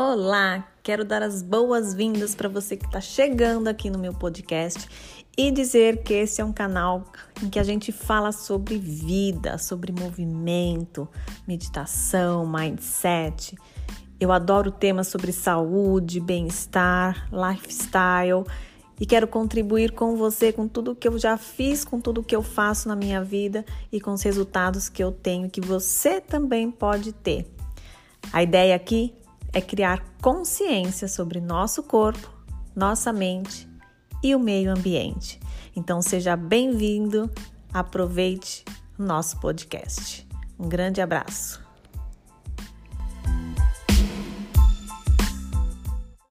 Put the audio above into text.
Olá, quero dar as boas-vindas para você que está chegando aqui no meu podcast e dizer que esse é um canal em que a gente fala sobre vida, sobre movimento, meditação, mindset. Eu adoro temas sobre saúde, bem-estar, lifestyle e quero contribuir com você com tudo que eu já fiz, com tudo que eu faço na minha vida e com os resultados que eu tenho que você também pode ter. A ideia aqui é criar consciência sobre nosso corpo, nossa mente e o meio ambiente. Então seja bem-vindo, aproveite o nosso podcast. Um grande abraço.